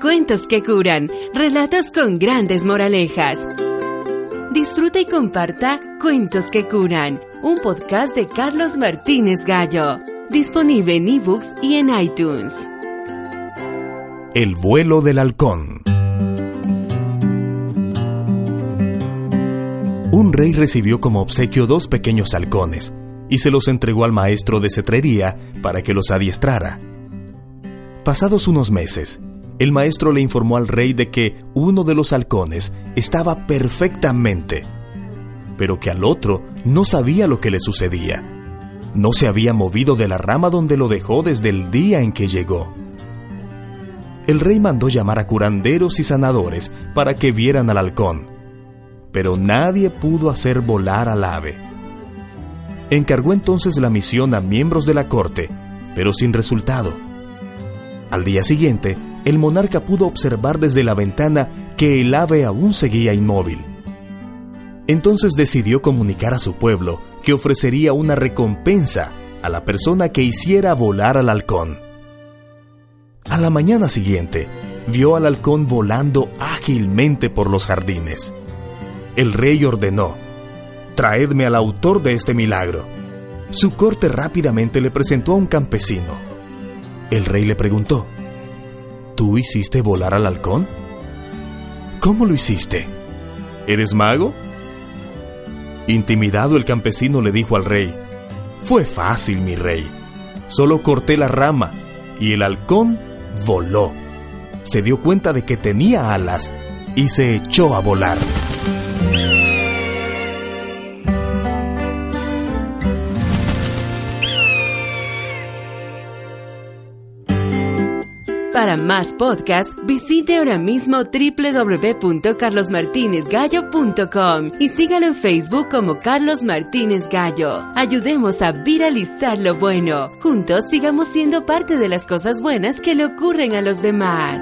Cuentos que curan, relatos con grandes moralejas. Disfruta y comparta Cuentos que curan, un podcast de Carlos Martínez Gallo, disponible en ebooks y en iTunes. El vuelo del halcón. Un rey recibió como obsequio dos pequeños halcones y se los entregó al maestro de cetrería para que los adiestrara. Pasados unos meses, el maestro le informó al rey de que uno de los halcones estaba perfectamente, pero que al otro no sabía lo que le sucedía. No se había movido de la rama donde lo dejó desde el día en que llegó. El rey mandó llamar a curanderos y sanadores para que vieran al halcón, pero nadie pudo hacer volar al ave. Encargó entonces la misión a miembros de la corte, pero sin resultado. Al día siguiente, el monarca pudo observar desde la ventana que el ave aún seguía inmóvil. Entonces decidió comunicar a su pueblo que ofrecería una recompensa a la persona que hiciera volar al halcón. A la mañana siguiente, vio al halcón volando ágilmente por los jardines. El rey ordenó, Traedme al autor de este milagro. Su corte rápidamente le presentó a un campesino. El rey le preguntó, ¿Tú hiciste volar al halcón? ¿Cómo lo hiciste? ¿Eres mago? Intimidado el campesino le dijo al rey, Fue fácil, mi rey. Solo corté la rama y el halcón voló. Se dio cuenta de que tenía alas y se echó a volar. Para más podcasts, visite ahora mismo www.carlosmartinezgallo.com y sígalo en Facebook como Carlos Martínez Gallo. Ayudemos a viralizar lo bueno. Juntos sigamos siendo parte de las cosas buenas que le ocurren a los demás.